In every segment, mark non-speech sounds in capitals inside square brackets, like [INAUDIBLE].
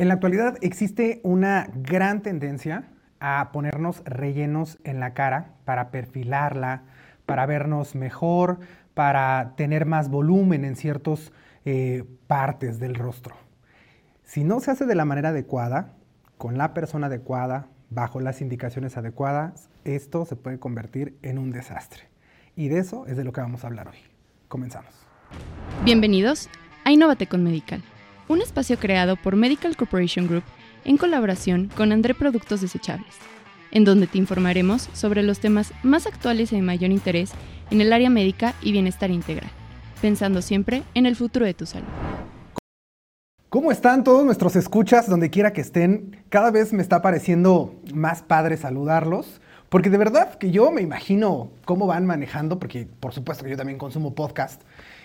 En la actualidad existe una gran tendencia a ponernos rellenos en la cara para perfilarla, para vernos mejor, para tener más volumen en ciertas eh, partes del rostro. Si no se hace de la manera adecuada, con la persona adecuada, bajo las indicaciones adecuadas, esto se puede convertir en un desastre. Y de eso es de lo que vamos a hablar hoy. Comenzamos. Bienvenidos a Innovate con Medical un espacio creado por Medical Corporation Group en colaboración con André Productos Desechables, en donde te informaremos sobre los temas más actuales y de mayor interés en el área médica y bienestar integral, pensando siempre en el futuro de tu salud. ¿Cómo están todos nuestros escuchas, donde quiera que estén? Cada vez me está pareciendo más padre saludarlos, porque de verdad que yo me imagino cómo van manejando, porque por supuesto que yo también consumo podcast,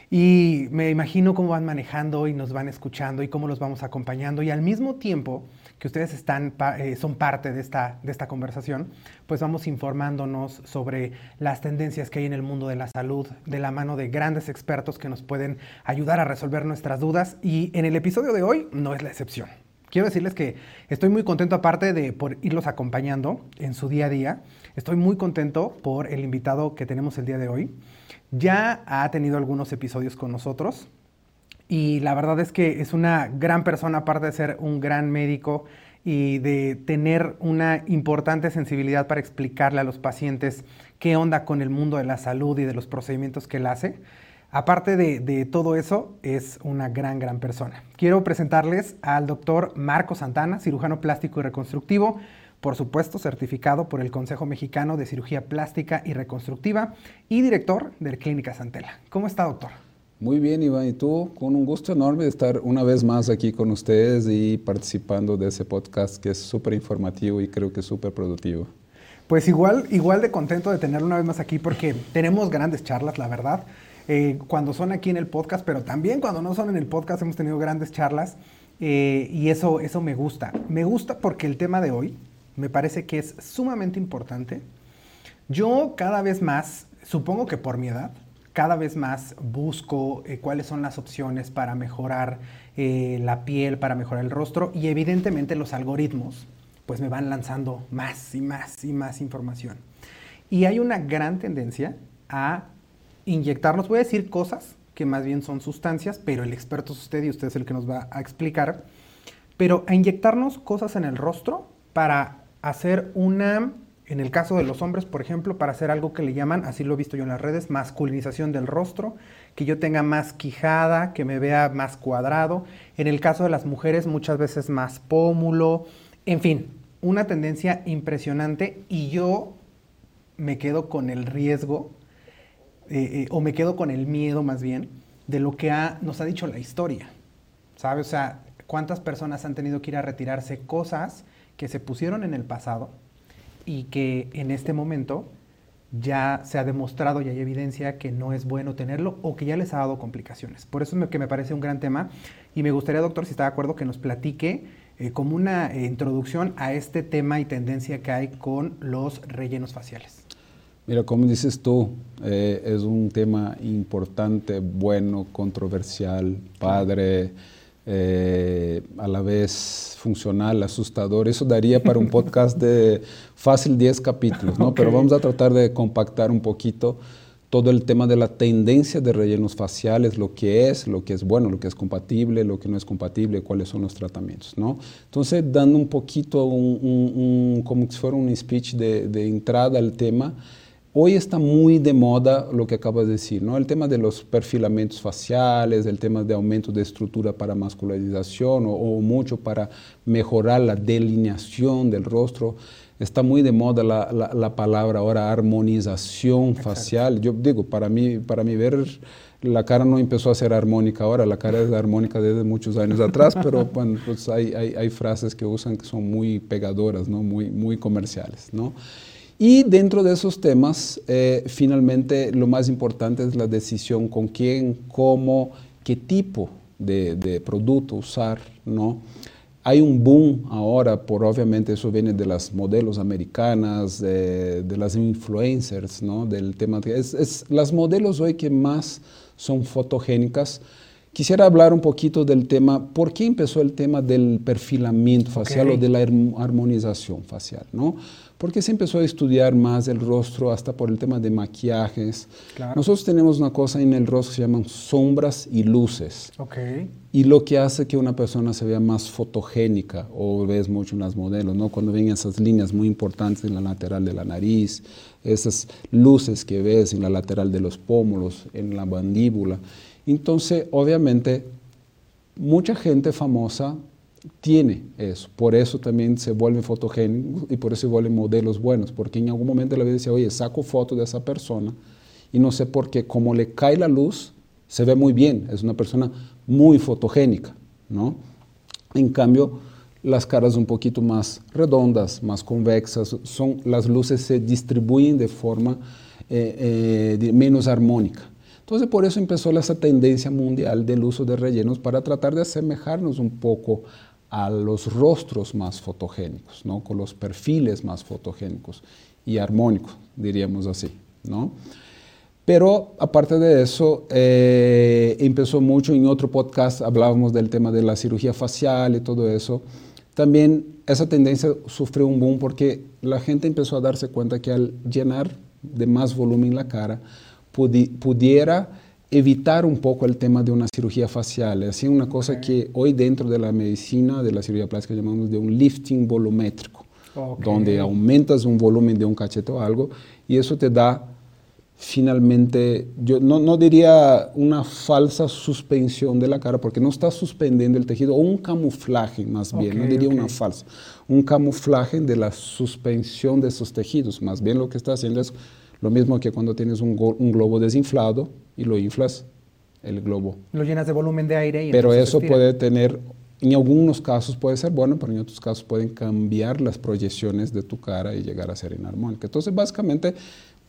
y me imagino cómo van manejando y nos van escuchando y cómo los vamos acompañando. Y al mismo tiempo que ustedes están, eh, son parte de esta, de esta conversación, pues vamos informándonos sobre las tendencias que hay en el mundo de la salud de la mano de grandes expertos que nos pueden ayudar a resolver nuestras dudas. Y en el episodio de hoy no es la excepción. Quiero decirles que estoy muy contento aparte de por irlos acompañando en su día a día. Estoy muy contento por el invitado que tenemos el día de hoy ya ha tenido algunos episodios con nosotros y la verdad es que es una gran persona, aparte de ser un gran médico y de tener una importante sensibilidad para explicarle a los pacientes qué onda con el mundo de la salud y de los procedimientos que él hace. Aparte de, todo eso, es una gran, gran persona. Quiero presentarles al doctor Marco Santana, cirujano plástico y reconstructivo, por supuesto certificado por el Consejo Mexicano de Cirugía Plástica y Reconstructiva y director de Clínica Santela. ¿Cómo está, doctor? Muy bien, Iván. ¿Y tú? Con un gusto enorme de estar una vez más aquí con ustedes y participando de ese podcast que es súper informativo y creo que súper productivo. Pues igual, igual de contento de tenerlo una vez más aquí porque tenemos grandes charlas, la verdad. Eh, cuando son aquí en el podcast, pero también cuando no son en el podcast hemos tenido grandes charlas eh, y eso, eso me gusta. Me gusta porque el tema de hoy me parece que es sumamente importante. Yo cada vez más, supongo que por mi edad, cada vez más busco eh, cuáles son las opciones para mejorar eh, la piel, para mejorar el rostro y evidentemente los algoritmos pues me van lanzando más y más y más información. Y hay una gran tendencia a inyectarnos, voy a decir cosas que más bien son sustancias, pero el experto es usted y usted es el que nos va a explicar, pero a inyectarnos cosas en el rostro para hacer una, en el caso de los hombres, por ejemplo, para hacer algo que le llaman, así lo he visto yo en las redes, masculinización del rostro, que yo tenga más quijada, que me vea más cuadrado. En el caso de las mujeres, muchas veces más pómulo. En fin, una tendencia impresionante y yo me quedo con el riesgo, eh, eh, o me quedo con el miedo más bien, de lo que nos ha dicho la historia. ¿Sabes? O sea, cuántas personas han tenido que ir a retirarse cosas que se pusieron en el pasado y que en este momento ya se ha demostrado y hay evidencia que no es bueno tenerlo o que ya les ha dado complicaciones. Por eso es que me parece un gran tema y me gustaría, doctor, si está de acuerdo, que nos platique eh, como una eh, introducción a este tema y tendencia que hay con los rellenos faciales. Mira, como dices tú, eh, es un tema importante, bueno, controversial, padre. Eh, a la vez funcional, asustador. Eso daría para un podcast de fácil 10 capítulos, ¿no? Pero vamos a tratar de compactar un poquito todo el tema de la tendencia de rellenos faciales, lo que es, lo que es bueno, lo que es compatible, lo que no es compatible, cuáles son los tratamientos, ¿no? Entonces, dando un poquito, un, como si fuera un speech de, de entrada al tema, Hoy está muy de moda lo que acabas de decir, ¿no? El tema de los perfilamientos faciales, el tema de aumento de estructura para masculinización o, mucho para mejorar la delineación del rostro. Está muy de moda la, la, palabra ahora armonización facial. Yo digo, para mí, para mí ver la cara no empezó a ser armónica ahora, la cara es armónica desde muchos años atrás, [LAUGHS] pero bueno, pues hay, hay, hay, frases que usan que son muy pegadoras, ¿no? muy, muy comerciales. ¿no? Y dentro de esos temas, eh, finalmente lo más importante es la decisión con quién, cómo, qué tipo de, producto usar, ¿no? Hay un boom ahora, por obviamente eso viene de las modelos americanas, de, las influencers, ¿no? Del tema, es, las modelos hoy que más son fotogénicas Quisiera hablar un poquito del tema, ¿por qué empezó el tema del perfilamiento facial o de la armonización facial? ¿no? Porque se empezó a estudiar más el rostro hasta por el tema de maquillajes. Nosotros tenemos una cosa en el rostro que se llaman sombras y luces. Okay. Y lo que hace que una persona se vea más fotogénica, o ves mucho en las modelos, ¿no? cuando ven esas líneas muy importantes en la lateral de la nariz, esas luces que ves en la lateral de los pómulos, en la mandíbula. Entonces, obviamente, mucha gente famosa tiene eso, por eso también se vuelve fotogénico y por eso se vuelven modelos buenos, porque en algún momento la vida dice, oye, saco foto de esa persona y no sé por qué, como le cae la luz, se ve muy bien, es una persona muy fotogénica, ¿no? En cambio, las caras un poquito más redondas, más convexas, son, las luces se distribuyen de forma eh, eh, menos armónica. Entonces por eso empezó esa tendencia mundial del uso de rellenos para tratar de asemejarnos un poco a los rostros más fotogénicos, ¿no? con los perfiles más fotogénicos y armónicos, diríamos así. ¿no? Pero aparte de eso, eh, empezó mucho, en otro podcast hablábamos del tema de la cirugía facial y todo eso. También esa tendencia sufrió un boom porque la gente empezó a darse cuenta que al llenar de más volumen la cara, pudiera evitar un poco el tema de una cirugía facial. Es así una cosa que hoy dentro de la medicina, de la cirugía plástica, llamamos de un lifting volumétrico, donde aumentas un volumen de un cachete o algo y eso te da finalmente, yo no, no, diría una falsa suspensión de la cara, porque no está suspendiendo el tejido, o un camuflaje más bien, no diría una falsa, un camuflaje de la suspensión de esos tejidos, más bien lo que está haciendo es lo mismo que cuando tienes un, globo desinflado y lo inflas, el globo. Lo llenas de volumen de aire. Y pero eso puede tener, en algunos casos puede ser bueno, pero en otros casos pueden cambiar las proyecciones de tu cara y llegar a ser inarmónica. Entonces, básicamente,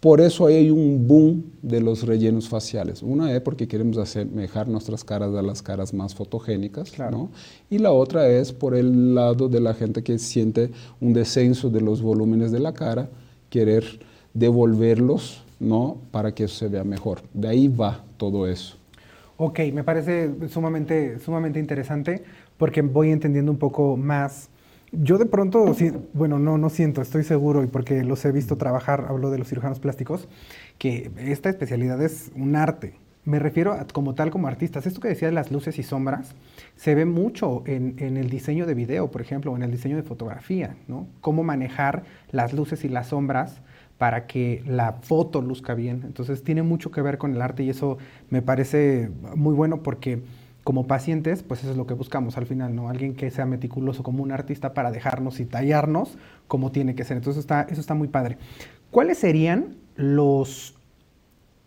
por eso hay un boom de los rellenos faciales. Una es porque queremos asemejar nuestras caras a las caras más fotogénicas, ¿no? Y la otra es por el lado de la gente que siente un descenso de los volúmenes de la cara, querer devolverlos, ¿no? Para que eso se vea mejor. De ahí va todo eso. Ok, me parece sumamente, sumamente interesante porque voy entendiendo un poco más. Yo de pronto, bueno, no, no siento, estoy seguro, y porque los he visto trabajar, hablo de los cirujanos plásticos, que esta especialidad es un arte. Me refiero a, como tal como artistas. Esto que decía de las luces y sombras se ve mucho en, en, el diseño de video, por ejemplo, o en el diseño de fotografía, ¿no? Cómo manejar las luces y las sombras para que la foto luzca bien. Entonces tiene mucho que ver con el arte y eso me parece muy bueno porque como pacientes, pues eso es lo que buscamos al final, ¿no? Alguien que sea meticuloso como un artista para dejarnos y tallarnos como tiene que ser. Entonces está, eso está muy padre. ¿Cuáles serían los...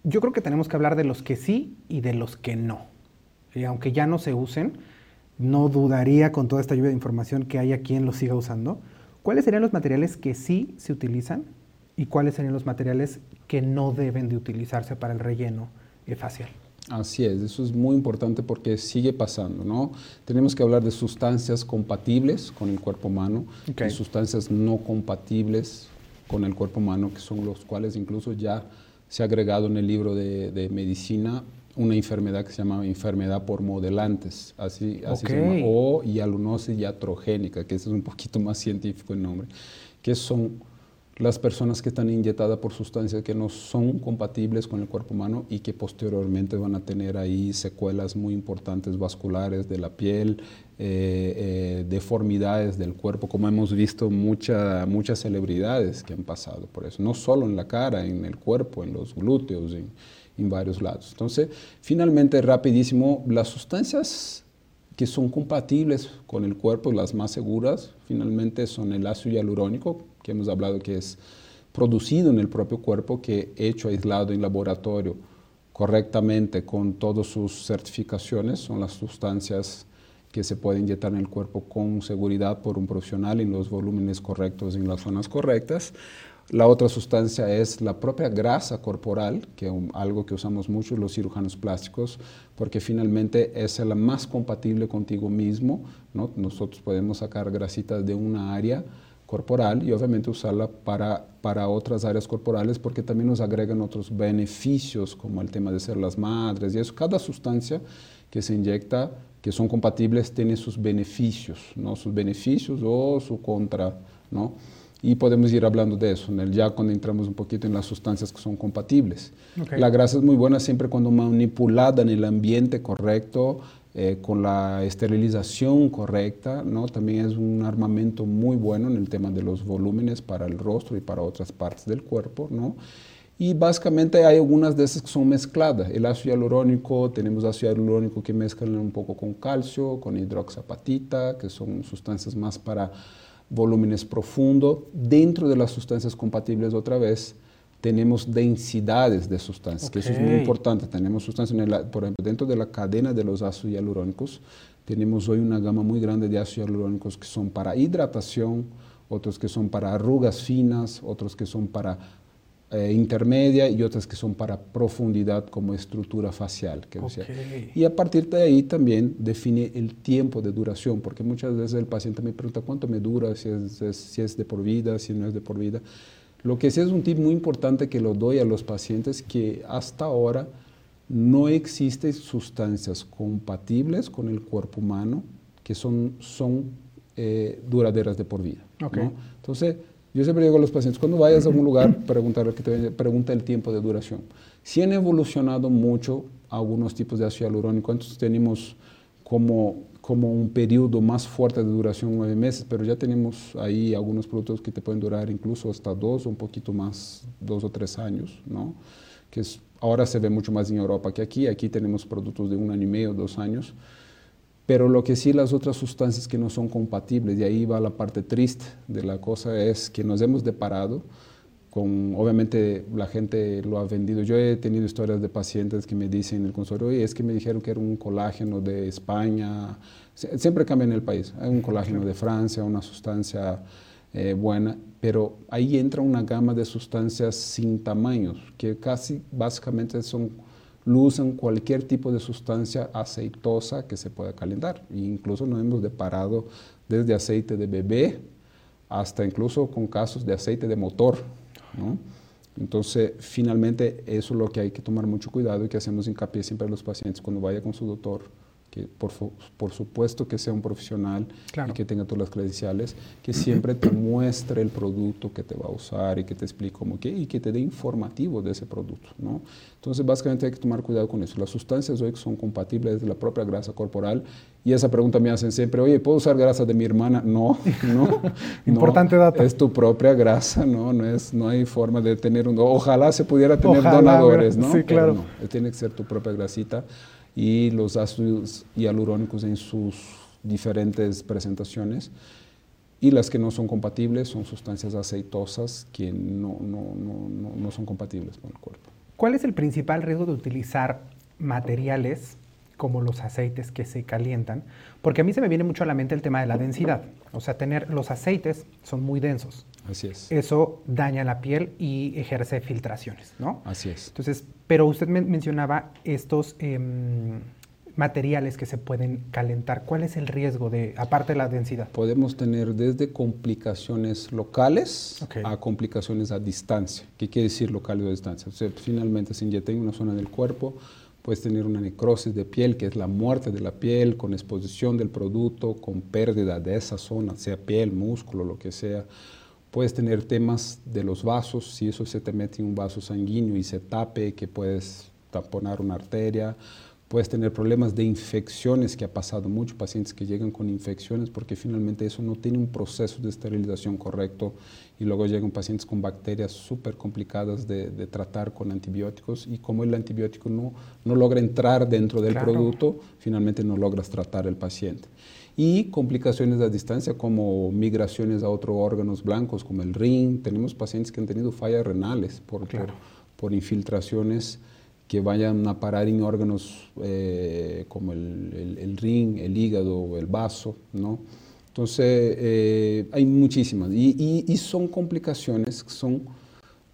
Yo creo que tenemos que hablar de los que sí y de los que no. Y aunque ya no se usen, no dudaría con toda esta lluvia de información que haya quien los siga usando. ¿Cuáles serían los materiales que sí se utilizan y cuáles serían los materiales que no deben de utilizarse para el relleno facial. Así es, eso es muy importante porque sigue pasando, ¿no? Tenemos que hablar de sustancias compatibles con el cuerpo humano y sustancias no compatibles con el cuerpo humano, que son los cuales incluso ya se ha agregado en el libro de, medicina una enfermedad que se llama enfermedad por modelantes, así, así se llama, o hialurosis iatrogénica, que ese es un poquito más científico el nombre, que son las personas que están inyectadas por sustancias que no son compatibles con el cuerpo humano y que posteriormente van a tener ahí secuelas muy importantes vasculares de la piel, eh, eh, deformidades del cuerpo, como hemos visto mucha, muchas celebridades que han pasado por eso, no solo en la cara, en el cuerpo, en los glúteos, en, en varios lados. Entonces, finalmente, rapidísimo, las sustancias que son compatibles con el cuerpo, las más seguras, finalmente son el ácido hialurónico, que hemos hablado que es producido en el propio cuerpo, que hecho aislado en laboratorio correctamente con todas sus certificaciones, son las sustancias que se pueden inyectar en el cuerpo con seguridad por un profesional en los volúmenes correctos, en las zonas correctas. La otra sustancia es la propia grasa corporal, que es algo que usamos mucho los cirujanos plásticos, porque finalmente es la más compatible contigo mismo. ¿no? Nosotros podemos sacar grasitas de una área corporal y obviamente usarla para, para otras áreas corporales porque también nos agregan otros beneficios como el tema de ser las madres y eso. Cada sustancia que se inyecta que son compatibles tiene sus beneficios, ¿no? sus beneficios o su contra. ¿no? Y podemos ir hablando de eso, ya cuando entramos un poquito en las sustancias que son compatibles. La grasa es muy buena siempre cuando manipulada en el ambiente correcto, eh, con la esterilización correcta, ¿no? También es un armamento muy bueno en el tema de los volúmenes para el rostro y para otras partes del cuerpo, ¿no? Y básicamente hay algunas de esas que son mezcladas. El ácido hialurónico, tenemos ácido hialurónico que mezclan un poco con calcio, con hidroxapatita, que son sustancias más para volúmenes profundos. Dentro de las sustancias compatibles, otra vez, tenemos densidades de sustancias, que eso es muy importante. Tenemos sustancias, por ejemplo, dentro de la cadena de los ácidos hialurónicos, tenemos hoy una gama muy grande de ácidos hialurónicos que son para hidratación, otros que son para arrugas finas, otros que son para eh, intermedia y otras que son para profundidad como estructura facial. Que Y a partir de ahí también define el tiempo de duración, porque muchas veces el paciente me pregunta cuánto me dura, si es, si es de por vida, si no es de por vida. Lo que sí es un tip muy importante que lo doy a los pacientes que hasta ahora no existen sustancias compatibles con el cuerpo humano que son, son eh, duraderas de por vida. Entonces, yo siempre digo a los pacientes, cuando vayas a un lugar, preguntar, que te pregunta el tiempo de duración. Si han evolucionado mucho algunos tipos de ácido hialurónico, entonces tenemos como como un periodo más fuerte de duración, nueve meses, pero ya tenemos ahí algunos productos que te pueden durar incluso hasta dos o un poquito más, dos o tres años, ¿no? Que es, ahora se ve mucho más en Europa que aquí, aquí tenemos productos de un año y medio, dos años, pero lo que sí las otras sustancias que no son compatibles, y ahí va la parte triste de la cosa, es que nos hemos deparado con, obviamente la gente lo ha vendido. Yo he tenido historias de pacientes que me dicen en el consultorio, es que me dijeron que era un colágeno de España, siempre cambia en el país, hay un colágeno de Francia, una sustancia eh, buena, pero ahí entra una gama de sustancias sin tamaños, que casi básicamente son, lucen cualquier tipo de sustancia aceitosa que se pueda calentar. E incluso nos hemos deparado desde aceite de bebé hasta incluso con casos de aceite de motor, entonces, finalmente, eso es lo que hay que tomar mucho cuidado y que hacemos hincapié siempre a los pacientes cuando vaya con su doctor que por, por, supuesto que sea un profesional y que tenga todas las credenciales, que siempre te muestre el producto que te va a usar y que te explique cómo que, y que te dé informativo de ese producto. ¿no? Entonces, básicamente hay que tomar cuidado con eso. Las sustancias hoy son compatibles de la propia grasa corporal y esa pregunta me hacen siempre, oye, ¿puedo usar grasa de mi hermana? No, [LAUGHS] [LAUGHS] no. Importante dato. Es tu propia grasa, ¿no? No, es, no hay forma de tener un... Ojalá se pudiera tener donadores, ¿no? Sí, claro. tiene que ser tu propia grasita y los ácidos hialurónicos en sus diferentes presentaciones. Y las que no son compatibles son sustancias aceitosas que no, no, no, no son compatibles con el cuerpo. ¿Cuál es el principal riesgo de utilizar materiales como los aceites que se calientan? Porque a mí se me viene mucho a la mente el tema de la densidad. O sea, tener los aceites son muy densos. Así es. Eso daña la piel y ejerce filtraciones, ¿no? Así es. Entonces, pero usted mencionaba estos em, materiales que se pueden calentar. ¿Cuál es el riesgo de, aparte de la densidad? Podemos tener desde complicaciones locales a complicaciones a distancia. ¿Qué quiere decir local o a distancia? O sea, finalmente se inyecta en una zona del cuerpo, puedes tener una necrosis de piel, que es la muerte de la piel, con exposición del producto, con pérdida de esa zona, sea piel, músculo, lo que sea Puedes tener temas de los vasos, si eso se te mete en un vaso sanguíneo y se tape, que puedes taponar una arteria. Puedes tener problemas de infecciones, que ha pasado mucho, pacientes que llegan con infecciones porque finalmente eso no tiene un proceso de esterilización correcto y luego llegan pacientes con bacterias súper complicadas de, tratar con antibióticos y como el antibiótico no, no logra entrar dentro del producto, finalmente no logras tratar el paciente y complicaciones a distancia como migraciones a otros órganos blancos como el ring. Tenemos pacientes que han tenido fallas renales por, por, infiltraciones que vayan a parar en órganos eh, como el, el, ring, el hígado, el vaso, ¿no? Entonces, eh, hay muchísimas y, y, son complicaciones que son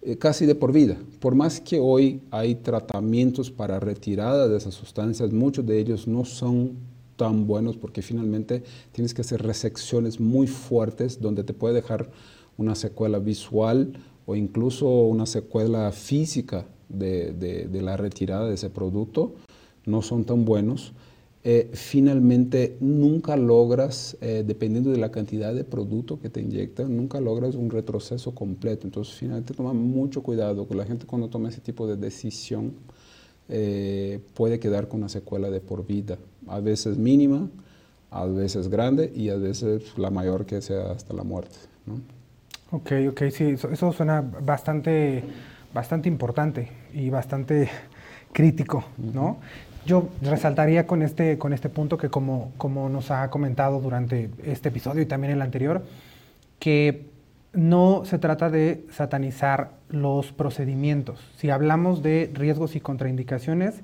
eh, casi de por vida. Por más que hoy hay tratamientos para retirada de esas sustancias, muchos de ellos no son tan buenos porque finalmente tienes que hacer resecciones muy fuertes donde te puede dejar una secuela visual o incluso una secuela física de, de la retirada de ese producto. No son tan buenos. Eh, finalmente nunca logras, eh, dependiendo de la cantidad de producto que te inyectan, nunca logras un retroceso completo. Entonces, finalmente toma mucho cuidado, que la gente cuando toma ese tipo de decisión eh, puede quedar con una secuela de por vida, a veces mínima, a veces grande y a veces la mayor que sea hasta la muerte. ¿no? Ok, ok, sí, eso, suena bastante, bastante importante y bastante [LAUGHS] crítico, ¿no? Yo resaltaría con este, con este punto que como, como nos ha comentado durante este episodio y también el anterior, que no se trata de satanizar los procedimientos. Si hablamos de riesgos y contraindicaciones,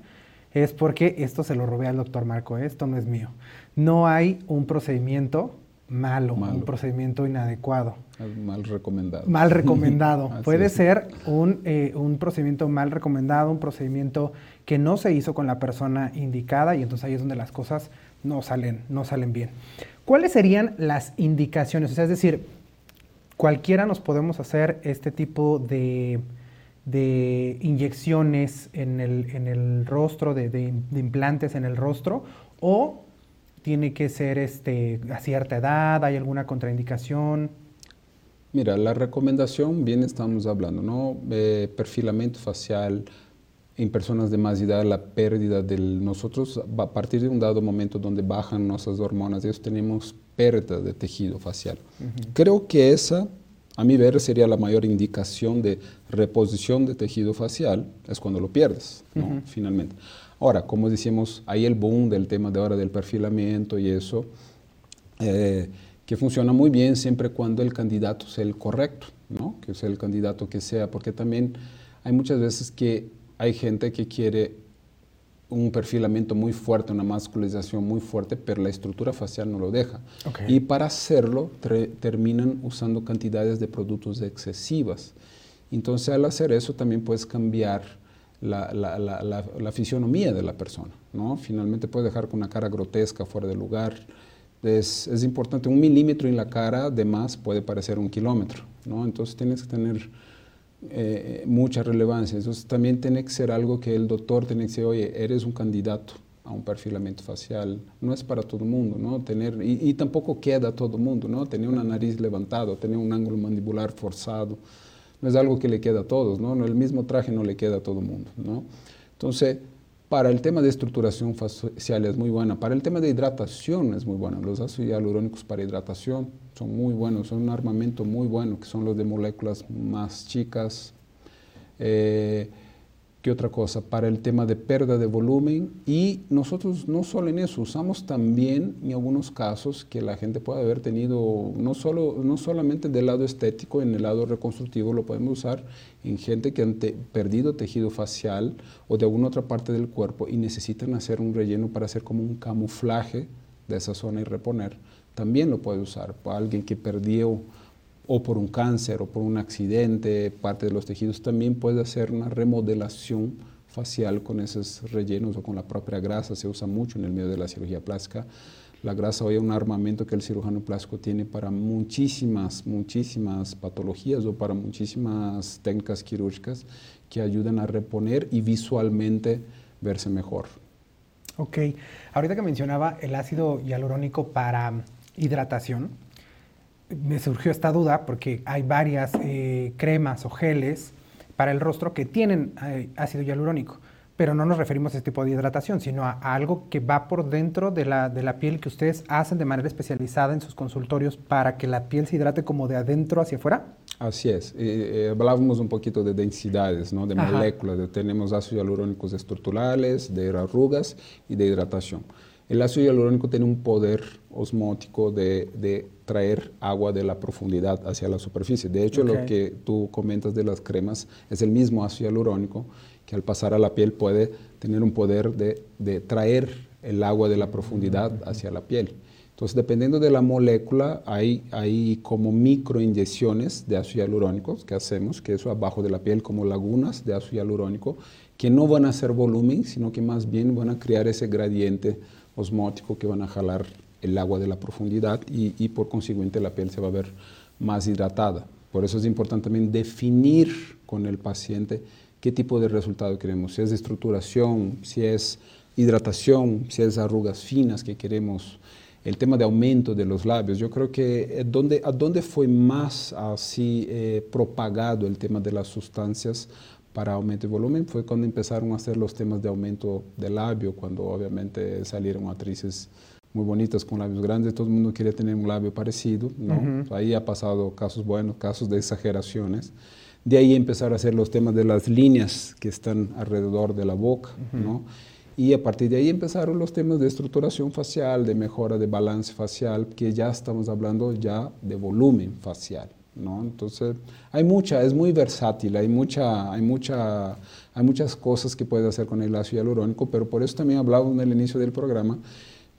es porque esto se lo robé al doctor Marco, esto no es mío. No hay un procedimiento malo, un procedimiento inadecuado. Mal recomendado. Mal recomendado. [LAUGHS] Puede ser un, eh, un, procedimiento mal recomendado, un procedimiento que no se hizo con la persona indicada y entonces ahí es donde las cosas no salen, no salen bien. ¿Cuáles serían las indicaciones? O sea, es decir, cualquiera nos podemos hacer este tipo de, de inyecciones en el, en el rostro, de, de, implantes en el rostro, o tiene que ser este, a cierta edad, hay alguna contraindicación. Mira, la recomendación, bien estamos hablando, ¿no? Eh, perfilamiento facial, en personas de más edad la pérdida de nosotros a partir de un dado momento donde bajan nuestras hormonas, ellos tenemos pérdida de tejido facial. Creo que esa, a mi ver, sería la mayor indicación de reposición de tejido facial, es cuando lo pierdes, finalmente. Ahora, como decíamos, hay el boom del tema de ahora del perfilamiento y eso, eh, que funciona muy bien siempre cuando el candidato sea el correcto, ¿no? que sea el candidato que sea, porque también hay muchas veces que hay gente que quiere un perfilamiento muy fuerte, una masculización muy fuerte, pero la estructura facial no lo deja. Y para hacerlo terminan usando cantidades de productos excesivas. Entonces al hacer eso también puedes cambiar la, la, la, la, fisionomía de la persona. ¿no? Finalmente puedes dejar con una cara grotesca, fuera de lugar. Es, es, importante, un milímetro en la cara de más puede parecer un kilómetro. ¿no? Entonces tienes que tener eh, mucha relevancia. Entonces también tiene que ser algo que el doctor tiene que decir, oye, eres un candidato a un perfilamiento facial. No es para todo el mundo, ¿no? Tener, y, tampoco queda todo el mundo, ¿no? Tener una nariz levantada, tener un ángulo mandibular forzado, no es algo que le queda a todos, ¿no? El mismo traje no le queda a todo el mundo, ¿no? Entonces, para el tema de estructuración facial es muy buena. Para el tema de hidratación es muy buena. Los ácidos hialurónicos para hidratación son muy buenos, son un armamento muy bueno, que son los de moléculas más chicas. Eh, ¿Qué otra cosa? Para el tema de pérdida de volumen y nosotros no solo en eso, usamos también en algunos casos que la gente puede haber tenido, no, solo, no solamente del lado estético, en el lado reconstructivo lo podemos usar en gente que han perdido tejido facial o de alguna otra parte del cuerpo y necesitan hacer un relleno para hacer como un camuflaje de esa zona y reponer. También lo puede usar para alguien que perdió o por un cáncer o por un accidente, parte de los tejidos, también puede hacer una remodelación facial con esos rellenos o con la propia grasa, se usa mucho en el medio de la cirugía plástica. La grasa hoy es un armamento que el cirujano plástico tiene para muchísimas, muchísimas patologías o para muchísimas técnicas quirúrgicas que ayudan a reponer y visualmente verse mejor. Ok, ahorita que mencionaba el ácido hialurónico para hidratación, me surgió esta duda porque hay varias eh, cremas o geles para el rostro que tienen eh, ácido hialurónico, pero no nos referimos a este tipo de hidratación, sino a, algo que va por dentro de la, de la, piel que ustedes hacen de manera especializada en sus consultorios para que la piel se hidrate como de adentro hacia afuera. Así es. Eh, hablábamos un poquito de densidades, ¿no? de moléculas. tenemos ácidos hialurónicos estructurales, de arrugas y de hidratación. El ácido hialurónico tiene un poder osmótico de, de, traer agua de la profundidad hacia la superficie. De hecho, lo que tú comentas de las cremas es el mismo ácido hialurónico que al pasar a la piel puede tener un poder de, de traer el agua de la profundidad hacia la piel. Entonces, dependiendo de la molécula, hay, hay como microinyecciones de ácido hialurónico que hacemos, que eso abajo de la piel, como lagunas de ácido hialurónico, que no van a hacer volumen, sino que más bien van a crear ese gradiente osmótico que van a jalar el agua de la profundidad y, por consiguiente la piel se va a ver más hidratada. Por eso es importante también definir con el paciente qué tipo de resultado queremos, si es estructuración, si es hidratación, si es arrugas finas que queremos, el tema de aumento de los labios. Yo creo que eh, donde, a dónde fue más así eh, propagado el tema de las sustancias para aumento de volumen fue cuando empezaron a hacer los temas de aumento de labio, cuando obviamente salieron actrices muy bonitas con labios grandes, todo el mundo quería tener un labio parecido, ¿no? Ahí ha pasado casos buenos, casos de exageraciones. De ahí empezaron a hacer los temas de las líneas que están alrededor de la boca, ¿no? Y a partir de ahí empezaron los temas de estructuración facial, de mejora de balance facial, que ya estamos hablando ya de volumen facial, ¿no? Entonces, hay mucha, es muy versátil, hay, mucha, hay, mucha, hay muchas cosas que puede hacer con el ácido hialurónico, pero por eso también hablaba en el inicio del programa,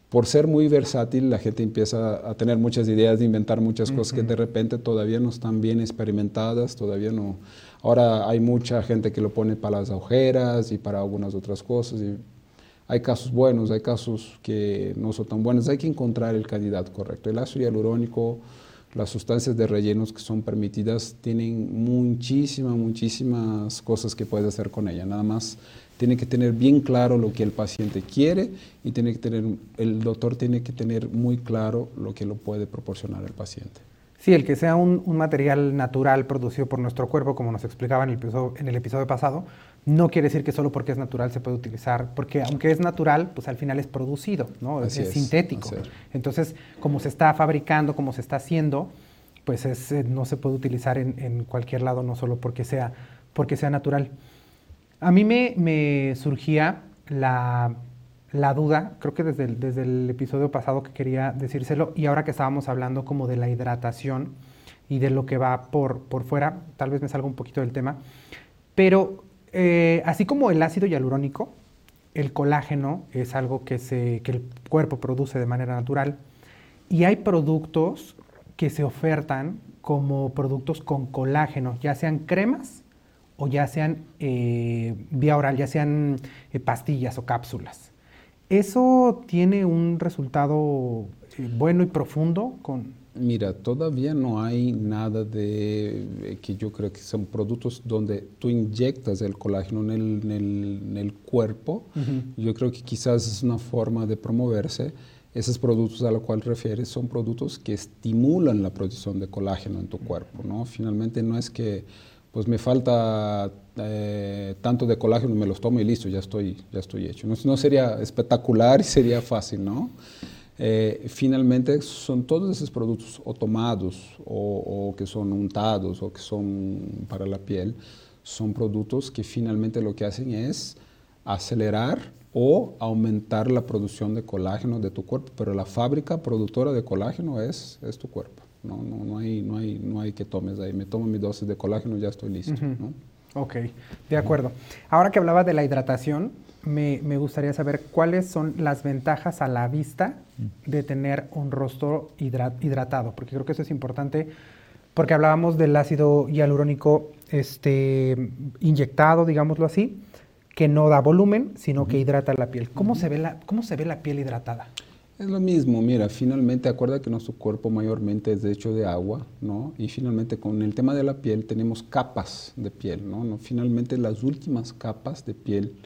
por ser muy versátil, la gente empieza a tener muchas ideas, de inventar muchas cosas que de repente todavía no están bien experimentadas, todavía no. Ahora hay mucha gente que lo pone para las agujeras y para algunas otras cosas. Y hay casos buenos, hay casos que no son tan buenos. Hay que encontrar el candidato correcto. El ácido hialurónico, las sustancias de rellenos que son permitidas, tienen muchísimas, muchísimas cosas que puedes hacer con ella. Nada más tiene que tener bien claro lo que el paciente quiere y tiene que tener, el doctor tiene que tener muy claro lo que lo puede proporcionar el paciente. Sí, el que sea un, material natural producido por nuestro cuerpo, como nos explicaba en el, episodio, en el episodio pasado, no quiere decir que solo porque es natural se puede utilizar, porque aunque es natural, pues al final es producido, ¿no? es, sintético. Entonces, como se está fabricando, como se está haciendo, pues es, eh, no se puede utilizar en, en, cualquier lado, no solo porque sea, porque sea natural. A mí me, surgía la, duda, creo que desde el, episodio pasado que quería decírselo, y ahora que estábamos hablando como de la hidratación y de lo que va por, por fuera, tal vez me salga un poquito del tema, pero eh, así como el ácido hialurónico, el colágeno es algo que, se, que el cuerpo produce de manera natural, y hay productos que se ofertan como productos con colágeno, ya sean cremas o ya sean eh, vía oral, ya sean eh, pastillas o cápsulas. ¿Eso tiene un resultado eh, bueno y profundo con...? Mira, todavía no hay nada de que yo creo que son productos donde tú inyectas el colágeno en el, en el, cuerpo. Yo creo que quizás es una forma de promoverse. Esos productos a los cuales refieres son productos que estimulan la producción de colágeno en tu cuerpo, ¿no? Finalmente no es que pues me falta eh, tanto de colágeno, me los tomo y listo, ya estoy, ya estoy hecho. No, sería espectacular y sería fácil, ¿no? Eh, finalmente son todos esos productos o tomados o, que son untados o que son para la piel, son productos que finalmente lo que hacen es acelerar o aumentar la producción de colágeno de tu cuerpo, pero la fábrica productora de colágeno es, es tu cuerpo. No, no, no, hay, no, hay, no hay que tomes ahí. Me tomo mi dosis de colágeno, ya estoy listo. Ok, de acuerdo. Ahora que hablaba de la hidratación, me, me, gustaría saber cuáles son las ventajas a la vista de tener un rostro hidratado, porque creo que eso es importante, porque hablábamos del ácido hialurónico este, inyectado, digámoslo así, que no da volumen, sino que hidrata la piel. ¿Cómo, se ve la, ¿Cómo se ve la piel hidratada? Es lo mismo, mira, finalmente acuerda que nuestro cuerpo mayormente es hecho de agua, ¿no? Y finalmente con el tema de la piel tenemos capas de piel, ¿no? Finalmente las últimas capas de piel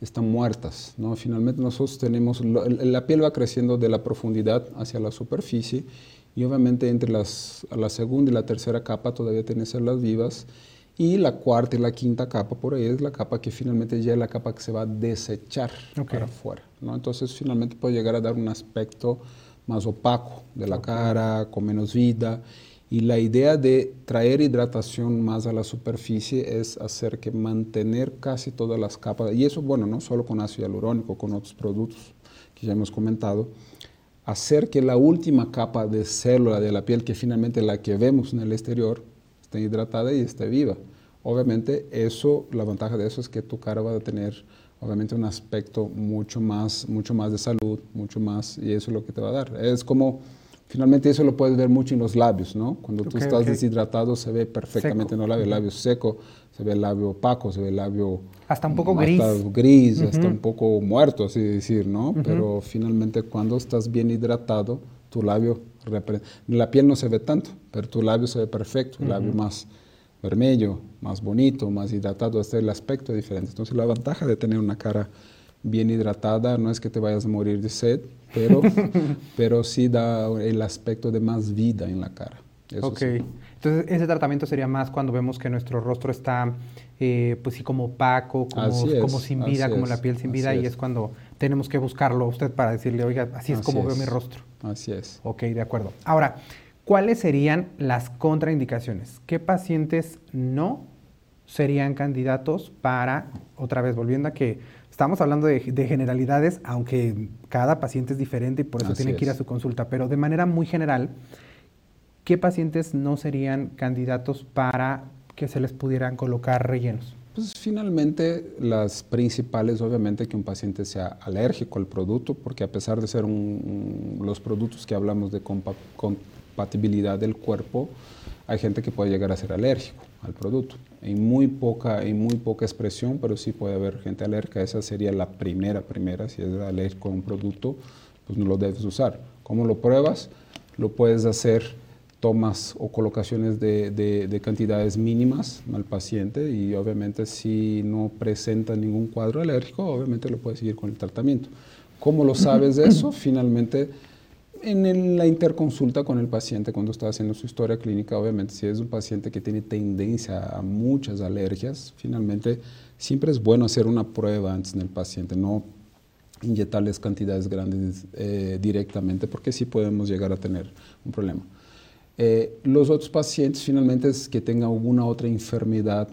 están muertas, ¿no? Finalmente nosotros tenemos, la piel va creciendo de la profundidad hacia la superficie y obviamente entre las, la segunda y la tercera capa todavía tienen células vivas y la cuarta y la quinta capa por ahí es la capa que finalmente ya es la capa que se va a desechar para afuera. ¿no? Entonces finalmente puede llegar a dar un aspecto más opaco de la cara, con menos vida. Y la idea de traer hidratación más a la superficie es hacer que mantener casi todas las capas, y eso, bueno, no solo con ácido hialurónico, con otros productos que ya hemos comentado, hacer que la última capa de célula de la piel, que finalmente la que vemos en el exterior, esté hidratada y esté viva. Obviamente eso, la ventaja de eso es que tu cara va a tener obviamente un aspecto mucho más, mucho más de salud, mucho más, y eso es lo que te va a dar. Es como, Finalmente eso lo puedes ver mucho en los labios, ¿no? Cuando tú estás deshidratado se ve perfectamente en los labios, el labio seco, se ve el labio opaco, se ve el labio... Hasta un poco gris. gris, hasta un poco muerto, así decir, ¿no? Pero finalmente cuando estás bien hidratado, tu labio, la piel no se ve tanto, pero tu labio se ve perfecto, el labio más vermelho, más bonito, más hidratado, hasta el aspecto es diferente. Entonces la ventaja de tener una cara bien hidratada no es que te vayas a morir de sed, pero, [LAUGHS] pero sí da el aspecto de más vida en la cara. ok. Entonces, ese tratamiento sería más cuando vemos que nuestro rostro está, eh, pues sí, como opaco, como, como sin vida, como la piel sin vida, y es. cuando tenemos que buscarlo a usted para decirle, oiga, así es como veo mi rostro. Así es. Ok, de acuerdo. Ahora, ¿cuáles serían las contraindicaciones? ¿Qué pacientes no serían candidatos para, otra vez volviendo a que Estamos hablando de, generalidades, aunque cada paciente es diferente y por eso tiene que ir a su consulta, pero de manera muy general, ¿qué pacientes no serían candidatos para que se les pudieran colocar rellenos? Pues finalmente las principales, obviamente, que un paciente sea alérgico al producto, porque a pesar de ser los productos que hablamos de compatibilidad del cuerpo, hay gente que puede llegar a ser alérgico al producto. En muy poca, en muy poca expresión, pero sí puede haber gente alérgica. Esa sería la primera, primera. Si es alérgico a un producto, pues no lo debes usar. ¿Cómo lo pruebas? Lo puedes hacer tomas o colocaciones de, de, cantidades mínimas al paciente y obviamente si no presenta ningún cuadro alérgico, obviamente lo puedes seguir con el tratamiento. ¿Cómo lo sabes de eso? Finalmente en la interconsulta con el paciente, cuando está haciendo su historia clínica, obviamente, si es un paciente que tiene tendencia a muchas alergias, finalmente siempre es bueno hacer una prueba antes en el paciente, no inyectarles cantidades grandes eh, directamente, porque sí podemos llegar a tener un problema. Eh, los otros pacientes, finalmente, es que tengan alguna otra enfermedad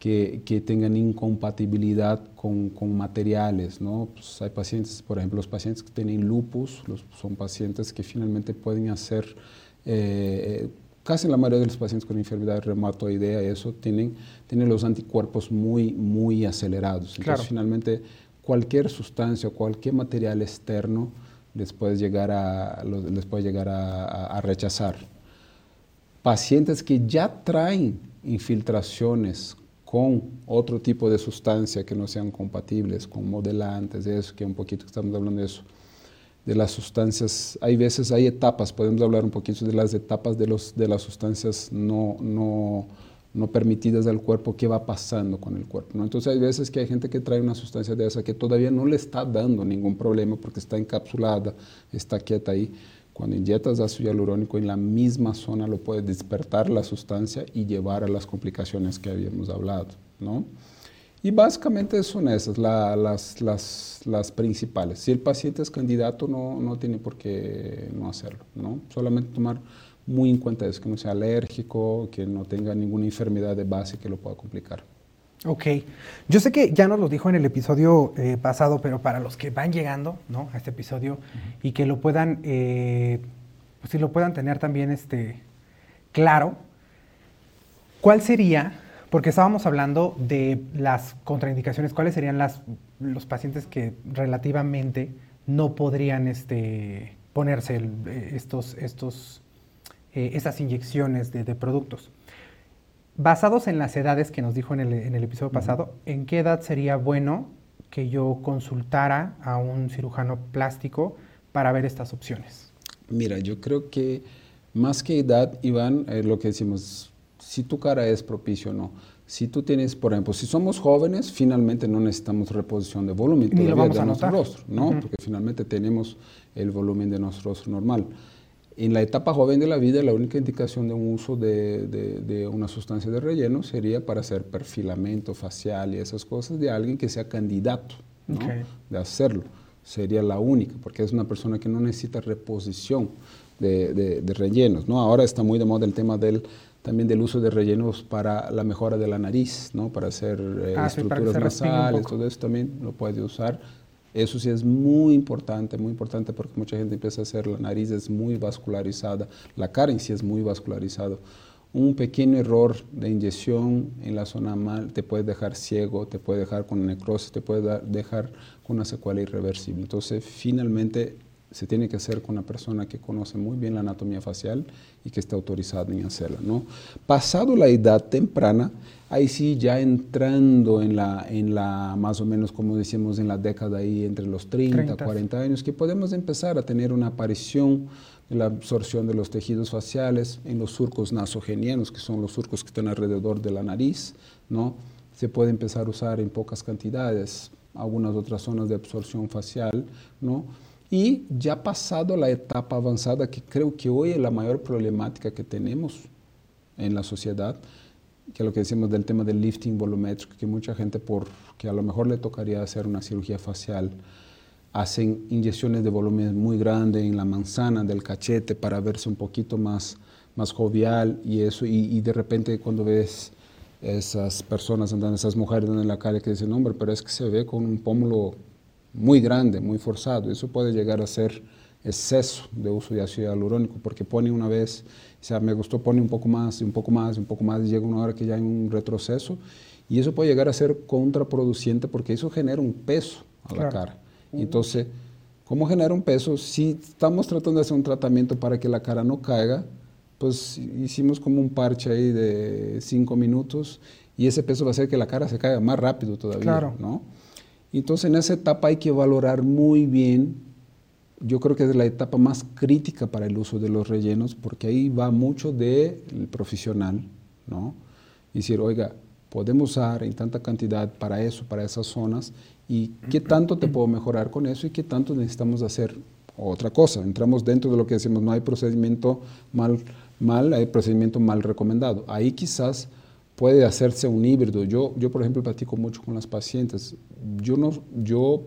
que, que tengan incompatibilidad con, con materiales. ¿no? Pues hay pacientes, por ejemplo, los pacientes que tienen lupus, los, son pacientes que finalmente pueden hacer, eh, casi la mayoría de los pacientes con enfermedad reumatoidea, eso, tienen, tienen los anticuerpos muy, muy acelerados. Entonces, finalmente, cualquier sustancia, cualquier material externo les puede llegar a, les puede llegar a, a rechazar. Pacientes que ya traen infiltraciones con otro tipo de sustancia que no sean compatibles, con modelantes, eso, que un poquito estamos hablando de eso, de las sustancias, hay veces, hay etapas, podemos hablar un poquito de las etapas de, los, de las sustancias no, no, no permitidas al cuerpo, qué va pasando con el cuerpo. ¿no? Entonces hay veces que hay gente que trae una sustancia de esa que todavía no le está dando ningún problema porque está encapsulada, está quieta ahí cuando inyectas ácido hialurónico en la misma zona lo puede despertar la sustancia y llevar a las complicaciones que habíamos hablado, ¿no? Y básicamente son esas las, las, las, principales. Si el paciente es candidato, no, no tiene por qué no hacerlo, ¿no? Solamente tomar muy en cuenta eso, que no sea alérgico, que no tenga ninguna enfermedad de base que lo pueda complicar. Ok. Yo sé que ya nos lo dijo en el episodio eh, pasado, pero para los que van llegando ¿no? a este episodio y que lo puedan, eh, pues si lo puedan tener también este, claro, ¿cuál sería, porque estábamos hablando de las contraindicaciones, cuáles serían las, los pacientes que relativamente no podrían este, ponerse eh, estos, estos, estas inyecciones de, de productos? Basados en las edades que nos dijo en el, episodio pasado, ¿en qué edad sería bueno que yo consultara a un cirujano plástico para ver estas opciones? Mira, yo creo que más que edad, Iván, eh, lo que decimos, si tu cara es propicio o no. Si tú tienes, por ejemplo, si somos jóvenes, finalmente no necesitamos reposición de volumen todavía de nuestro rostro, ¿no? Porque finalmente tenemos el volumen de nuestro rostro normal. En la etapa joven de la vida, la única indicación de un uso de, de, una sustancia de relleno sería para hacer perfilamiento facial y esas cosas de alguien que sea candidato de hacerlo. Sería la única, porque es una persona que no necesita reposición de, rellenos. ¿no? Ahora está muy de moda el tema del, también del uso de rellenos para la mejora de la nariz, ¿no? para hacer eh, ah, estructuras nasales, todo eso también lo puede usar eso sí es muy importante, muy importante porque mucha gente empieza a hacer la nariz es muy vascularizada, la cara en sí es muy vascularizada. Un pequeño error de inyección en la zona mal te puede dejar ciego, te puede dejar con necrosis, te puede dejar con una secuela irreversible. Entonces, finalmente, se tiene que hacer con una persona que conoce muy bien la anatomía facial y que esté autorizada en hacerla. ¿no? Pasado la edad temprana, ahí sí ya entrando en la, en la, más o menos como decíamos, en la década ahí entre los 30, 40 años, que podemos empezar a tener una aparición de la absorción de los tejidos faciales en los surcos nasogenianos, que son los surcos que están alrededor de la nariz, ¿no? Se puede empezar a usar en pocas cantidades, algunas otras zonas de absorción facial, ¿no? Y ya pasado la etapa avanzada, que creo que hoy es la mayor problemática que tenemos en la sociedad, que es lo que decimos del tema del lifting volumétrico, que mucha gente, por que a lo mejor le tocaría hacer una cirugía facial, hacen inyecciones de volumen muy grande en la manzana del cachete para verse un poquito más, más jovial y eso, y, de repente cuando ves esas personas andando, esas mujeres en la calle que dicen, hombre, pero es que se ve con un pómulo muy grande, muy forzado. Eso puede llegar a ser exceso de uso de ácido hialurónico, porque pone una vez, o sea, me gustó, pone un poco más, y un poco más, y un poco más, y llega una hora que ya hay un retroceso, y eso puede llegar a ser contraproducente porque eso genera un peso a la cara. Entonces, ¿cómo genera un peso? Si estamos tratando de hacer un tratamiento para que la cara no caiga, pues hicimos como un parche ahí de cinco minutos y ese peso va a hacer que la cara se caiga más rápido todavía, claro. ¿no? Entonces en esa etapa hay que valorar muy bien, yo creo que es la etapa más crítica para el uso de los rellenos, porque ahí va mucho del profesional, ¿no? Y decir, oiga, podemos usar en tanta cantidad para eso, para esas zonas, y qué tanto te puedo mejorar con eso y qué tanto necesitamos hacer otra cosa. Entramos dentro de lo que decimos, no hay procedimiento mal, mal hay procedimiento mal recomendado. Ahí quizás puede hacerse un híbrido. Yo, yo por ejemplo, platico mucho con las pacientes. Yo, no, yo,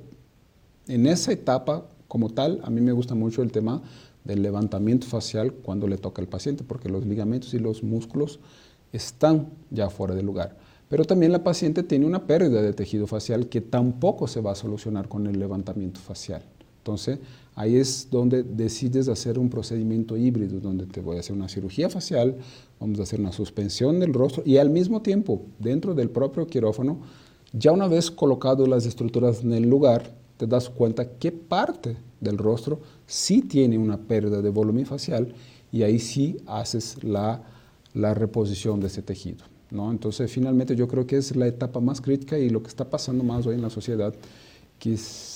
en esa etapa como tal, a mí me gusta mucho el tema del levantamiento facial cuando le toca al paciente, porque los ligamentos y los músculos están ya fuera de lugar. Pero también la paciente tiene una pérdida de tejido facial que tampoco se va a solucionar con el levantamiento facial. Entonces, ahí es donde decides hacer un procedimiento híbrido, donde te voy a hacer una cirugía facial, vamos a hacer una suspensión del rostro y al mismo tiempo, dentro del propio quirófano, ya una vez colocado las estructuras en el lugar, te das cuenta qué parte del rostro sí tiene una pérdida de volumen facial y ahí sí haces la, la reposición de ese tejido. ¿no? Entonces, finalmente yo creo que es la etapa más crítica y lo que está pasando más hoy en la sociedad, que es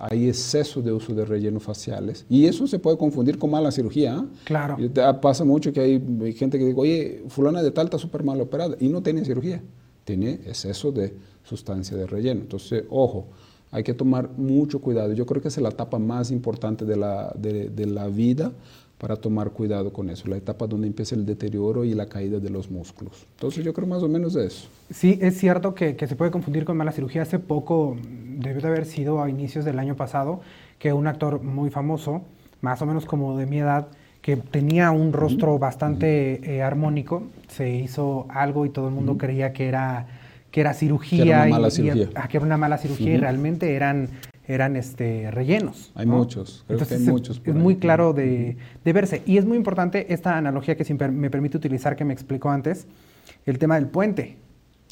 hay exceso de uso de rellenos faciales y eso se puede confundir con mala cirugía. ¿ah? Claro. pasa mucho que hay gente que dice, oye, fulana de tal está súper mal operada y no tiene cirugía, tiene exceso de sustancia de relleno. Entonces, ojo, hay que tomar mucho cuidado. Yo creo que es la etapa más importante de la, de, de la vida para tomar cuidado con eso, la etapa donde empieza el deterioro y la caída de los músculos. Entonces yo creo más o menos de eso. Sí, es cierto que, se puede confundir con mala cirugía. Hace poco, debe de haber sido a inicios del año pasado, que un actor muy famoso, más o menos como de mi edad, que tenía un rostro bastante eh, armónico, se hizo algo y todo el mundo creía que era, que era cirugía. Que era una mala cirugía. Ah, que era una mala cirugía y realmente eran eran este, rellenos. Hay muchos, creo que hay muchos. es muy claro de, verse. Y es muy importante esta analogía que siempre me permite utilizar, que me explicó antes, el tema del puente.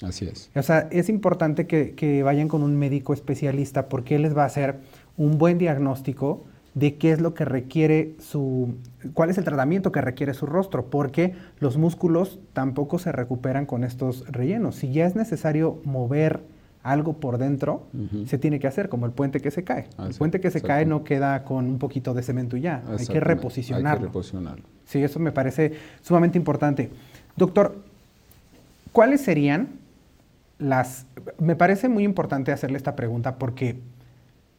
Así es. O sea, es importante que, que vayan con un médico especialista porque él les va a hacer un buen diagnóstico de qué es lo que requiere su, cuál es el tratamiento que requiere su rostro, porque los músculos tampoco se recuperan con estos rellenos. Si ya es necesario mover algo por dentro se tiene que hacer, como el puente que se cae. el puente que se cae no queda con un poquito de cemento y ya, hay que reposicionarlo. Hay que reposicionarlo. Sí, eso me parece sumamente importante. Doctor, ¿cuáles serían las... Me parece muy importante hacerle esta pregunta porque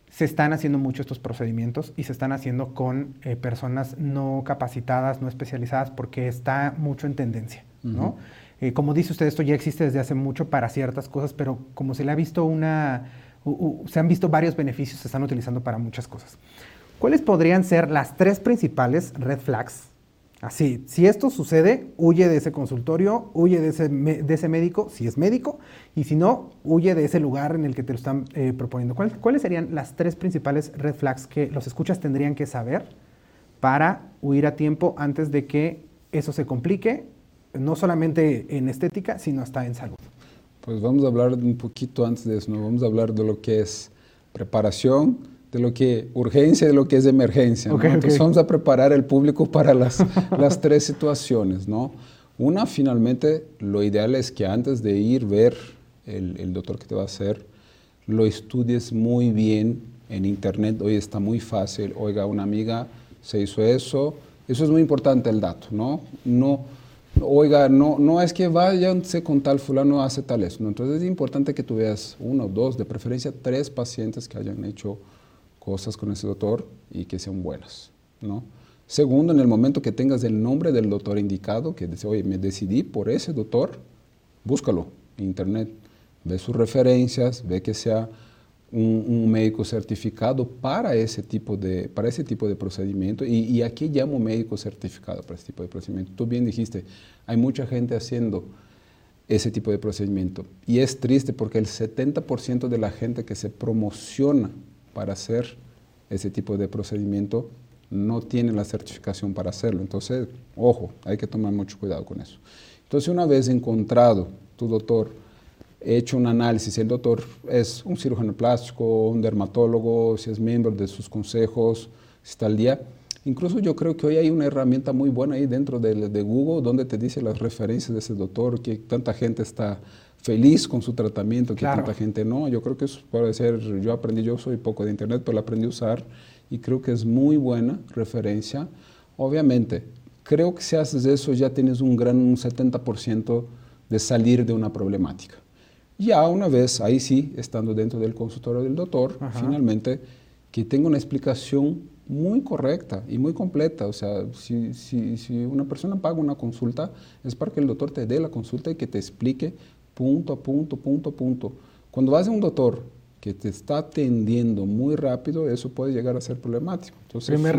se están haciendo mucho estos procedimientos y se están haciendo con eh, personas no capacitadas, no especializadas, porque está mucho en tendencia, ¿no? Eh, como dice usted, esto ya existe desde hace mucho para ciertas cosas, pero como se le ha visto una, se han visto varios beneficios, se están utilizando para muchas cosas. ¿Cuáles podrían ser las tres principales red flags? Así, si esto sucede, huye de ese consultorio, huye de ese, de ese médico, si es médico, y si no, huye de ese lugar en el que te lo están eh, proponiendo. ¿Cuáles serían las tres principales red flags que los escuchas tendrían que saber para huir a tiempo antes de que eso se complique no solamente en estética, sino hasta en salud. Pues vamos a hablar un poquito antes de eso, ¿no? vamos a hablar de lo que es preparación, de lo que urgencia y de lo que es emergencia. Entonces vamos a preparar el público para las, [LAUGHS] las tres situaciones. ¿no? Una, finalmente, lo ideal es que antes de ir ver el, el doctor que te va a hacer, lo estudies muy bien en internet. Hoy está muy fácil. Oiga, una amiga se hizo eso. Eso es muy importante el dato, ¿no? No oiga, no, no es que váyanse con tal fulano hace tal eso. Entonces es importante que tú veas uno, dos, de preferencia tres pacientes que hayan hecho cosas con ese doctor y que sean buenas. ¿no? Segundo, en el momento que tengas el nombre del doctor indicado, que dice, oye, me decidí por ese doctor, búscalo en internet, ve sus referencias, ve que sea un, médico certificado para ese tipo de, para ese tipo de procedimiento. Y, y, aquí llamo médico certificado para ese tipo de procedimiento. Tú bien dijiste, hay mucha gente haciendo ese tipo de procedimiento. Y es triste porque el 70% de la gente que se promociona para hacer ese tipo de procedimiento no tiene la certificación para hacerlo. Entonces, ojo, hay que tomar mucho cuidado con eso. Entonces, una vez encontrado tu doctor, hecho un análisis, el doctor es un cirujano plástico, un dermatólogo, si es miembro de sus consejos, si está al día. Incluso yo creo que hoy hay una herramienta muy buena ahí dentro de, de Google donde te dice las referencias de ese doctor, que tanta gente está feliz con su tratamiento, que tanta gente no. Yo creo que eso puede ser, yo aprendí, yo soy poco de internet, pero la aprendí a usar y creo que es muy buena referencia. Obviamente, creo que si haces eso ya tienes un gran un 70% de salir de una problemática. Ya una vez, ahí sí, estando dentro del consultorio del doctor, finalmente, que tenga una explicación muy correcta y muy completa. O sea, si, si, si, una persona paga una consulta, es para que el doctor te dé la consulta y que te explique punto a punto, punto a punto. Cuando vas a un doctor que te está atendiendo muy rápido, eso puede llegar a ser problemático. Entonces, Primer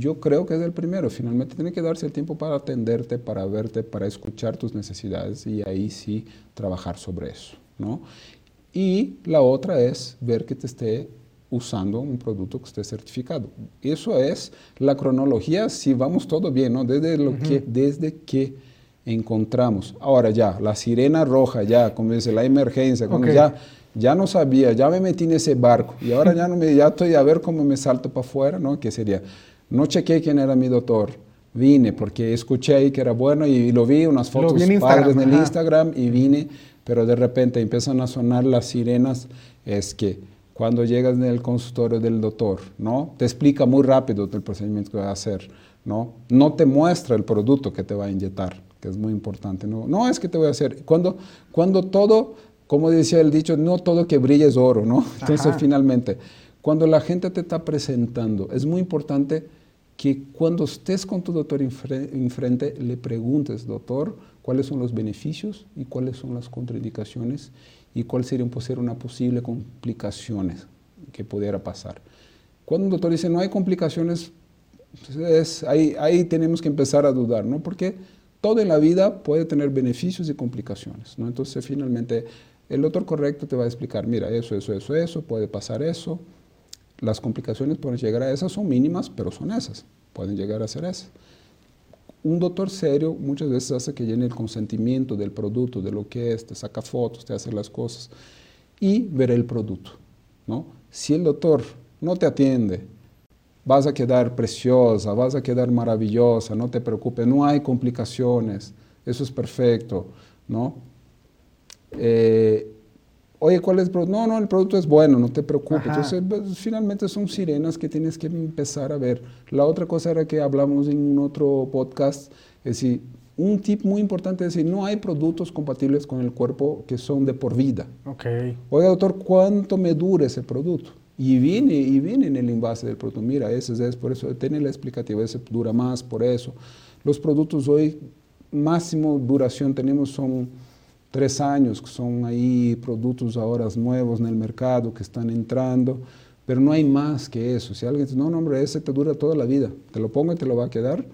yo creo que es el primero. Finalmente tiene que darse el tiempo para atenderte, para verte, para escuchar tus necesidades y ahí sí trabajar sobre eso. ¿no? Y la otra es ver que te esté usando un producto que esté certificado. Eso es la cronología, si vamos todo bien, ¿no? Desde, lo que, desde que encontramos. Ahora ya, la sirena roja, ya, como dice, la emergencia, como ya, ya no sabía, ya me metí en ese barco y ahora ya no me, ya estoy a ver cómo me salto para afuera, ¿no? Que sería, no chequé quién era mi doctor, vine porque escuché ahí que era bueno y, lo vi, unas fotos padres en el Instagram y vine, pero de repente empiezan a sonar las sirenas, es que cuando llegas en el consultorio del doctor, ¿no? Te explica muy rápido el procedimiento que va a hacer, ¿no? No te muestra el producto que te va a inyectar que es muy importante. No, no es que te voy a hacer. Cuando, cuando todo, como decía el dicho, no todo que brilla es oro, ¿no? [LAUGHS] Entonces, finalmente, cuando la gente te está presentando, es muy importante que cuando estés con tu doctor enfrente, le preguntes, doctor, cuáles son los beneficios y cuáles son las contraindicaciones y cuál sería ser una posible complicaciones que pudiera pasar. Cuando un doctor dice no hay complicaciones, es, ahí, ahí tenemos que empezar a dudar, ¿no? Porque todo en la vida puede tener beneficios y complicaciones, ¿no? Entonces, finalmente, el doctor correcto te va a explicar, mira, eso, eso, eso, eso, puede pasar eso. Las complicaciones pueden llegar a esas, son mínimas, pero son esas, pueden llegar a ser esas. Un doctor serio muchas veces hace que llene el consentimiento del producto, de lo que es, te saca fotos, te hace las cosas y ver el producto, ¿no? Si el doctor no te atiende, vas a quedar preciosa, vas a quedar maravillosa, no te preocupes, no hay complicaciones, eso es perfecto, ¿no? Eh, oye, ¿cuál es el producto? No, no, el producto es bueno, no te preocupes. Entonces, pues, finalmente son sirenas que tienes que empezar a ver. La otra cosa era que hablamos en un otro podcast, es decir, un tip muy importante es decir, no hay productos compatibles con el cuerpo que son de por vida. Okay. Oiga, doctor, ¿cuánto me dura ese producto? Y viene, y viene en el envase del producto. Mira, ese es por eso, tiene la explicativa, ese dura más por eso. Los productos hoy, máximo duración tenemos son tres años, que son ahí productos ahora nuevos en el mercado que están entrando, pero no hay más que eso. Si alguien dice, no, no, hombre, ese te dura toda la vida, te lo pongo y te lo va a quedar,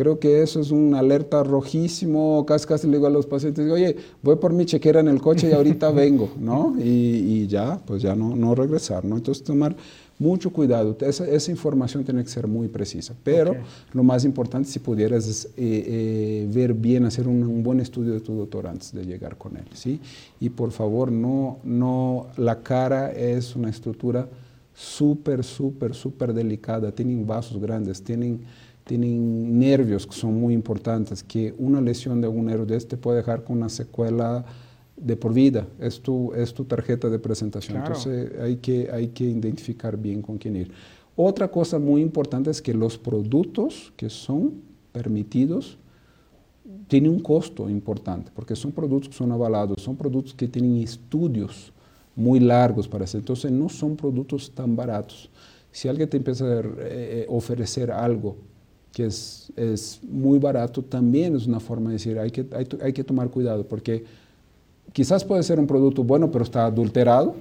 Creo que eso es una alerta rojísimo, casi casi le digo a los pacientes, oye, voy por mi chequera en el coche y ahorita [LAUGHS] vengo, ¿no? Y, ya, pues ya no, no regresar, ¿no? Entonces tomar mucho cuidado, esa, esa información tiene que ser muy precisa, pero lo más importante si pudieras es eh, eh, ver bien, hacer un, un, buen estudio de tu doctor antes de llegar con él, ¿sí? Y por favor, no, no, la cara es una estructura súper, súper, súper delicada, tienen vasos grandes, tienen, tienen nervios que son muy importantes, que una lesión de un nervio de este puede dejar con una secuela de por vida, es tu, es tu tarjeta de presentación. Entonces hay que, hay que identificar bien con quién ir. Otra cosa muy importante es que los productos que son permitidos tienen un costo importante, porque son productos que son avalados, son productos que tienen estudios muy largos para hacer, entonces no son productos tan baratos. Si alguien te empieza a eh, ofrecer algo que es, es, muy barato, también es una forma de decir, hay que, hay, hay que tomar cuidado, porque quizás puede ser un producto bueno, pero está adulterado,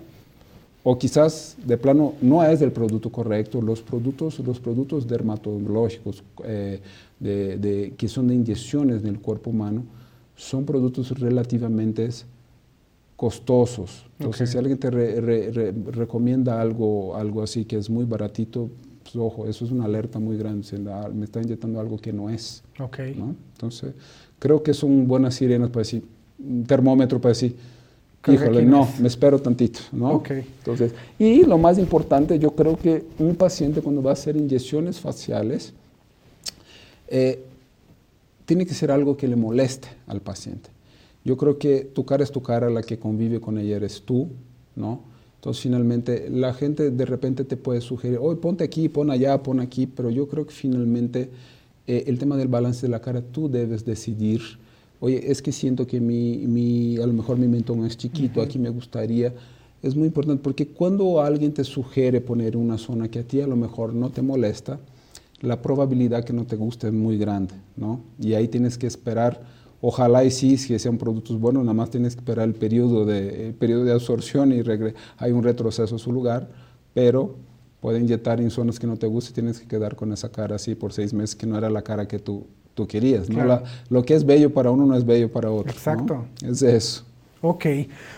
o quizás de plano no es el producto correcto. Los productos, los productos dermatológicos eh, de, que son de inyecciones en el cuerpo humano son productos relativamente costosos. Entonces, si alguien te recomienda algo, algo así que es muy baratito, pues, ojo, eso es una alerta muy grande. me está inyectando algo que no es. Okay. Entonces, creo que son buenas sirenas para decir, un termómetro para decir, híjole, no, me espero tantito, ¿no? Entonces, y lo más importante, yo creo que un paciente cuando va a hacer inyecciones faciales, eh, tiene que ser algo que le moleste al paciente. Yo creo que tu cara es tu cara, la que convive con ella eres tú, ¿no? Entonces, finalmente, la gente de repente te puede sugerir, hoy ponte aquí, pon allá, pon aquí, pero yo creo que finalmente eh, el tema del balance de la cara tú debes decidir oye, es que siento que mi, mi, a lo mejor mi mentón es chiquito, aquí me gustaría. Es muy importante porque cuando alguien te sugiere poner una zona que a ti a lo mejor no te molesta, la probabilidad que no te guste es muy grande, ¿no? Y ahí tienes que esperar, ojalá y sí, si sean productos buenos, nada más tienes que esperar el periodo de, periodo de absorción y hay un retroceso a su lugar, pero puede inyectar en zonas que no te guste y tienes que quedar con esa cara así por seis meses, que no era la cara que tú tú querías. ¿no? lo que es bello para uno no es bello para otro. Exacto. Es eso. Ok,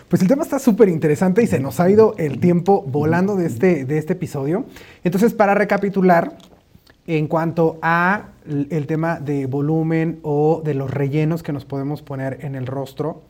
pues el tema está súper interesante y se nos ha ido el tiempo volando de este, de este episodio. Entonces, para recapitular, en cuanto a el tema de volumen o de los rellenos que nos podemos poner en el rostro,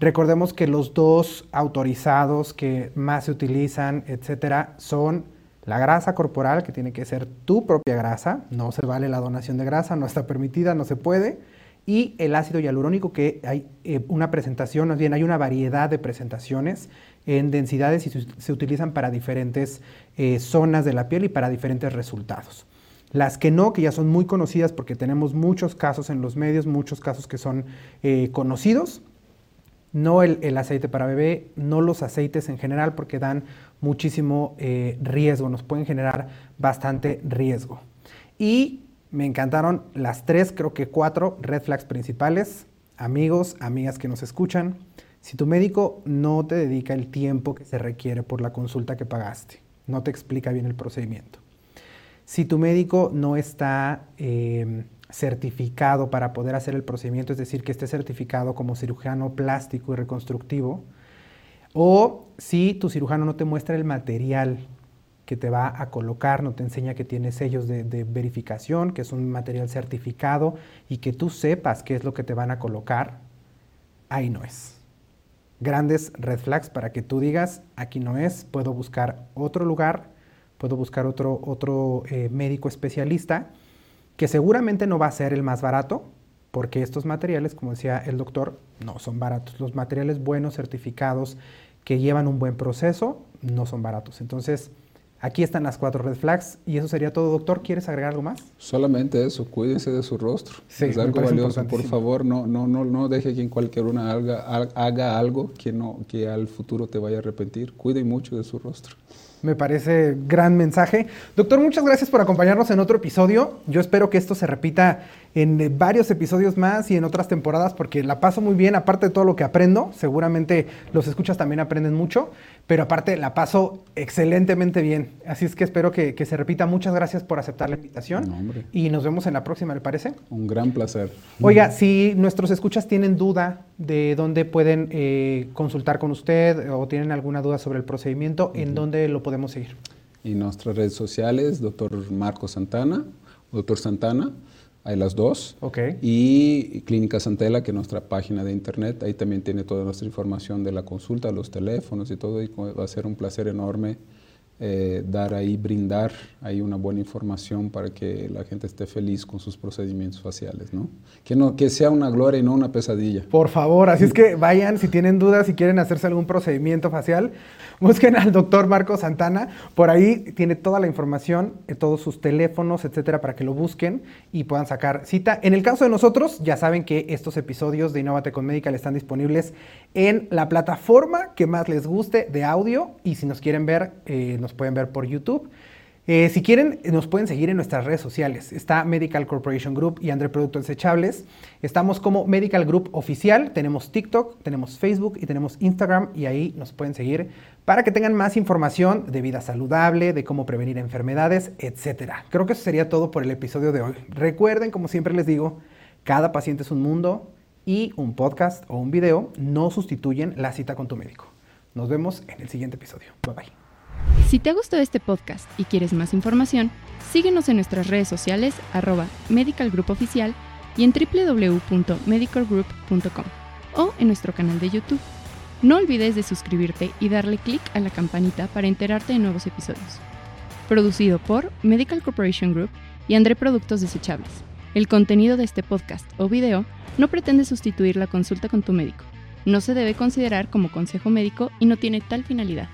recordemos que los dos autorizados que más se utilizan, etcétera, son la grasa corporal, que tiene que ser tu propia grasa, no se vale la donación de grasa, no está permitida, no se puede. Y el ácido hialurónico, que hay eh, una presentación, más bien hay una variedad de presentaciones en densidades y se, utilizan para diferentes eh, zonas de la piel y para diferentes resultados. Las que no, que ya son muy conocidas porque tenemos muchos casos en los medios, muchos casos que son eh, conocidos, no el, aceite para bebé, no los aceites en general porque dan muchísimo eh, riesgo, nos pueden generar bastante riesgo. Y me encantaron las tres, creo que cuatro red flags principales. Amigos, amigas que nos escuchan, si tu médico no te dedica el tiempo que se requiere por la consulta que pagaste, no te explica bien el procedimiento. Si tu médico no está... Eh, certificado para poder hacer el procedimiento, es decir, que esté certificado como cirujano plástico y reconstructivo, o si tu cirujano no te muestra el material que te va a colocar, no te enseña que tiene sellos de, verificación, que es un material certificado y que tú sepas qué es lo que te van a colocar, ahí no es. Grandes red flags para que tú digas, aquí no es, puedo buscar otro lugar, puedo buscar otro, otro eh, médico especialista que seguramente no va a ser el más barato, porque estos materiales, como decía el doctor, no son baratos. Los materiales buenos, certificados, que llevan un buen proceso, no son baratos. Entonces, aquí están las cuatro red flags y eso sería todo, doctor. ¿Quieres agregar algo más? Solamente eso, cuídense de su rostro. Sí, es algo valioso. Por favor, no, no, no, no deje que en cualquier una haga, haga algo que, no, que al futuro te vaya a arrepentir. Cuiden mucho de su rostro. Me parece gran mensaje. Doctor, muchas gracias por acompañarnos en otro episodio. Yo espero que esto se repita en varios episodios más y en otras temporadas porque la paso muy bien, aparte de todo lo que aprendo. Seguramente los escuchas también aprenden mucho, pero aparte la paso excelentemente bien. Así es que espero que, se repita. Muchas gracias por aceptar la invitación. y nos vemos en la próxima, ¿le parece? Un gran placer. Oiga, si nuestros escuchas tienen duda de dónde pueden eh, consultar con usted o tienen alguna duda sobre el procedimiento, ¿en dónde lo podemos seguir? En nuestras redes sociales, doctor Marco Santana, doctor Santana, hay las dos. Okay. Y Clínica Santela, que es nuestra página de internet, ahí también tiene toda nuestra información de la consulta, los teléfonos y todo, y va a ser un placer enorme eh, dar ahí, brindar ahí una buena información para que la gente esté feliz con sus procedimientos faciales, ¿no? Que, no, que sea una gloria y no una pesadilla. Por favor, así es que vayan, si tienen dudas, si quieren hacerse algún procedimiento facial, [LAUGHS] busquen al doctor Marco Santana, por ahí tiene toda la información, eh, todos sus teléfonos, etcétera, para que lo busquen y puedan sacar cita. En el caso de nosotros, ya saben que estos episodios de Innovate con Medical están disponibles en la plataforma que más les guste de audio y si nos quieren ver, eh, nos pueden ver por YouTube. Eh, si quieren, nos pueden seguir en nuestras redes sociales. Está Medical Corporation Group y Andre Productos Desechables. Estamos como Medical Group Oficial. Tenemos TikTok, tenemos Facebook y tenemos Instagram. Y ahí nos pueden seguir para que tengan más información de vida saludable, de cómo prevenir enfermedades, etc. Creo que eso sería todo por el episodio de hoy. Recuerden, como siempre les digo, cada paciente es un mundo y un podcast o un video no sustituyen la cita con tu médico. Nos vemos en el siguiente episodio. Bye bye. Si te ha gustado este podcast y quieres más información, síguenos en nuestras redes sociales arroba Medical Group y en www.medicalgroup.com o en nuestro canal de YouTube. No olvides de suscribirte y darle clic a la campanita para enterarte de nuevos episodios. Producido por Medical Corporation Group y André Productos Desechables. El contenido de este podcast o video no pretende sustituir la consulta con tu médico. No se debe considerar como consejo médico y no tiene tal finalidad.